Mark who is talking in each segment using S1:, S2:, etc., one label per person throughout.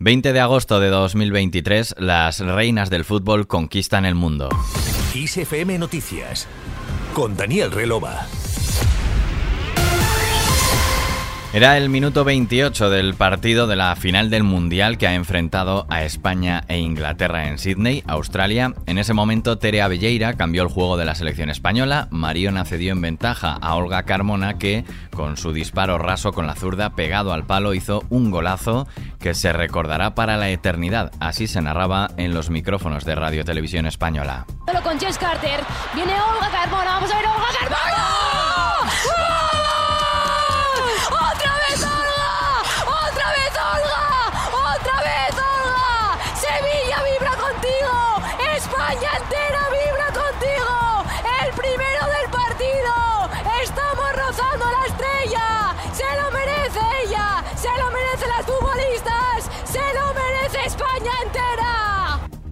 S1: 20 de agosto de 2023, las reinas del fútbol conquistan el mundo.
S2: ISFM Noticias con Daniel Relova.
S1: Era el minuto 28 del partido de la final del Mundial que ha enfrentado a España e Inglaterra en Sydney, Australia. En ese momento, Tere Abelleira cambió el juego de la selección española. Mariona cedió en ventaja a Olga Carmona, que, con su disparo raso con la zurda pegado al palo, hizo un golazo que se recordará para la eternidad. Así se narraba en los micrófonos de Radio Televisión Española.
S3: Con Jess Carter. Viene Olga Carmona. Vamos a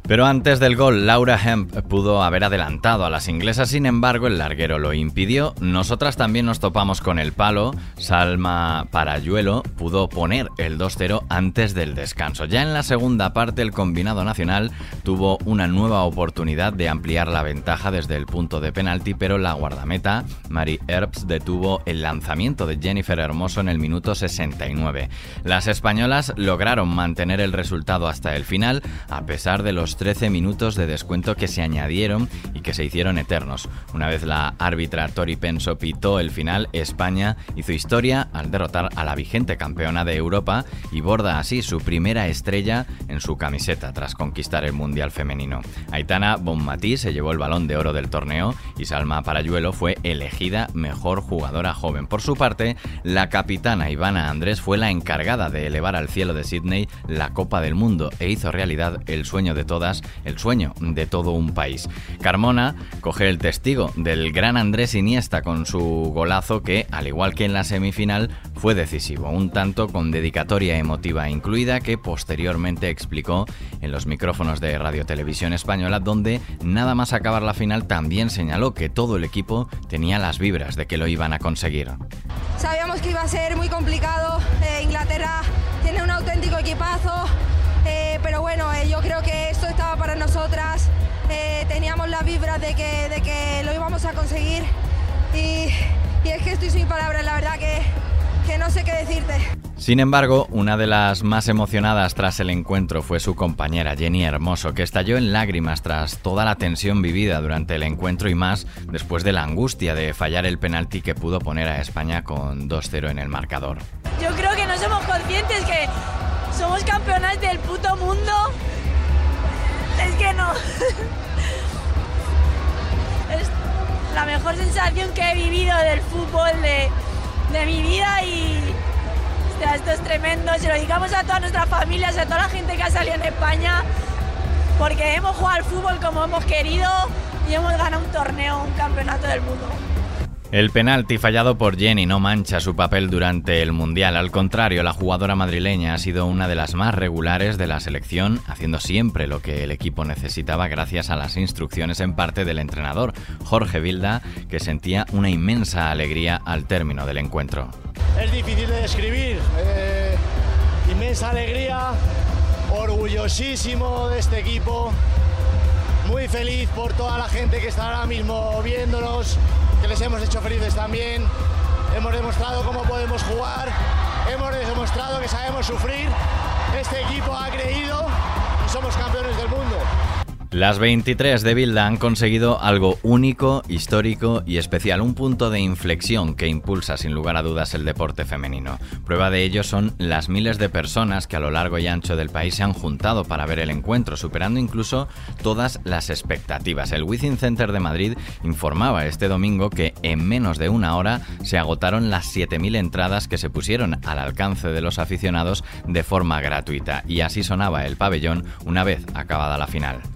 S1: Pero antes del gol, Laura Hemp pudo haber adelantado a las inglesas, sin embargo, el larguero lo impidió. Nosotras también nos topamos con el palo. Salma Parayuelo pudo poner el 2-0 antes del descanso. Ya en la segunda parte, el combinado nacional tuvo una nueva oportunidad de ampliar la ventaja desde el punto de penalti, pero la guardameta, Mary Earps, detuvo el lanzamiento de Jennifer Hermoso en el minuto 69. Las españolas lograron mantener el resultado hasta el final, a pesar de los 13 minutos de descuento que se añadieron y que se hicieron eternos. Una vez la árbitra Tori Penso pitó el final, España hizo historia al derrotar a la vigente campeona de Europa y borda así su primera estrella en su camiseta tras conquistar el Mundial Femenino. Aitana Bonmatí se llevó el balón de oro del torneo y Salma Parayuelo fue elegida mejor jugadora joven. Por su parte, la capitana Ivana Andrés fue la encargada de elevar al cielo de Sydney la Copa del Mundo e hizo realidad el sueño de todas el sueño de todo un país. Carmona coge el testigo del gran Andrés Iniesta con su golazo que, al igual que en la semifinal, fue decisivo, un tanto con dedicatoria emotiva incluida que posteriormente explicó en los micrófonos de Radio Televisión Española, donde nada más acabar la final también señaló que todo el equipo tenía las vibras de que lo iban a conseguir.
S4: Sabíamos que iba a ser muy complicado, eh, Inglaterra tiene un auténtico equipazo, bueno, eh, yo creo que esto estaba para nosotras, eh, teníamos la vibra de que, de que lo íbamos a conseguir y, es que estoy sin palabras, la verdad que, que no sé qué decirte.
S1: Sin embargo, una de las más emocionadas tras el encuentro fue su compañera Jenny Hermoso, que estalló en lágrimas tras toda la tensión vivida durante el encuentro y más después de la angustia de fallar el penalti que pudo poner a España con 2-0 en el marcador.
S5: Yo creo que no somos conscientes que somos campeonas del puto mundo. Es que no. es la mejor sensación que he vivido del fútbol de, mi vida y esto es tremendo. Se lo dedicamos a todas nuestras familias, a toda la gente que ha salido en España, porque hemos jugado al fútbol como hemos querido y hemos ganado un torneo, un campeonato del mundo.
S1: El penalti fallado por Jenny no mancha su papel durante el Mundial. Al contrario, la jugadora madrileña ha sido una de las más regulares de la selección, haciendo siempre lo que el equipo necesitaba gracias a las instrucciones en parte del entrenador, Jorge Vilda, que sentía una inmensa alegría al término del encuentro.
S6: Es difícil de describir. Eh, inmensa alegría, orgullosísimo de este equipo, muy feliz por toda la gente que está ahora mismo viéndonos que les hemos hecho felices también. Hemos demostrado cómo podemos jugar, hemos demostrado que sabemos sufrir. Este equipo ha creído y somos campeones del mundo.
S1: Las 23 de Bilda han conseguido algo único, histórico y especial, un punto de inflexión que impulsa sin lugar a dudas el deporte femenino. Prueba de ello son las miles de personas que a lo largo y ancho del país se han juntado para ver el encuentro, superando incluso todas las expectativas. El Within Center de Madrid informaba este domingo que en menos de una hora se agotaron las 7.000 entradas que se pusieron al alcance de los aficionados de forma gratuita y así sonaba el pabellón una vez acabada la final.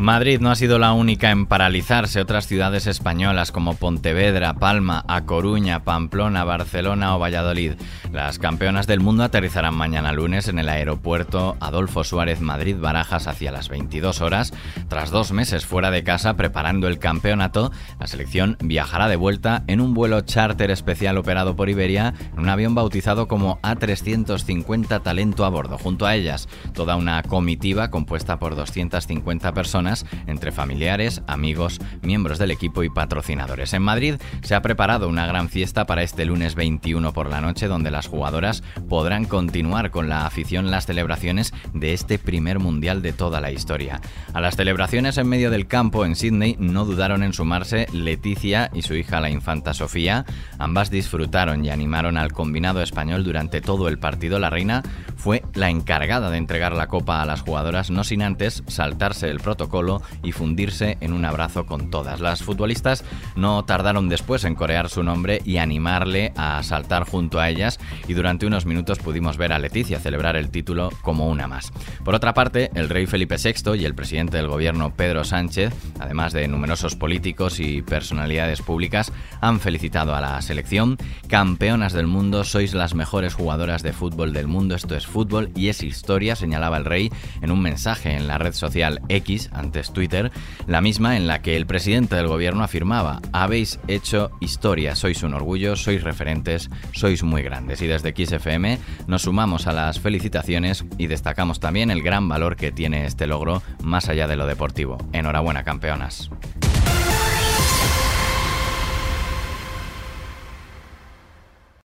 S1: Madrid no ha sido la única en paralizarse. Otras ciudades españolas como Pontevedra, Palma, A Coruña, Pamplona, Barcelona o Valladolid. Las campeonas del mundo aterrizarán mañana lunes en el aeropuerto Adolfo Suárez Madrid Barajas hacia las 22 horas. Tras dos meses fuera de casa preparando el campeonato, la selección viajará de vuelta en un vuelo charter especial operado por Iberia en un avión bautizado como A350 Talento a bordo. Junto a ellas, toda una comitiva compuesta por 250 personas entre familiares, amigos, miembros del equipo y patrocinadores. En Madrid se ha preparado una gran fiesta para este lunes 21 por la noche donde las jugadoras podrán continuar con la afición las celebraciones de este primer mundial de toda la historia. A las celebraciones en medio del campo en Sydney no dudaron en sumarse Leticia y su hija la infanta Sofía. Ambas disfrutaron y animaron al combinado español durante todo el partido. La reina fue la encargada de entregar la copa a las jugadoras no sin antes saltarse el protocolo y fundirse en un abrazo con todas. Las futbolistas no tardaron después en corear su nombre y animarle a saltar junto a ellas y durante unos minutos pudimos ver a Leticia celebrar el título como una más. Por otra parte, el rey Felipe VI y el presidente del gobierno Pedro Sánchez, además de numerosos políticos y personalidades públicas, han felicitado a la selección. Campeonas del mundo, sois las mejores jugadoras de fútbol del mundo, esto es fútbol y es historia, señalaba el rey en un mensaje en la red social X Twitter, la misma en la que el presidente del gobierno afirmaba, habéis hecho historia, sois un orgullo, sois referentes, sois muy grandes. Y desde XFM nos sumamos a las felicitaciones y destacamos también el gran valor que tiene este logro más allá de lo deportivo. Enhorabuena, campeonas.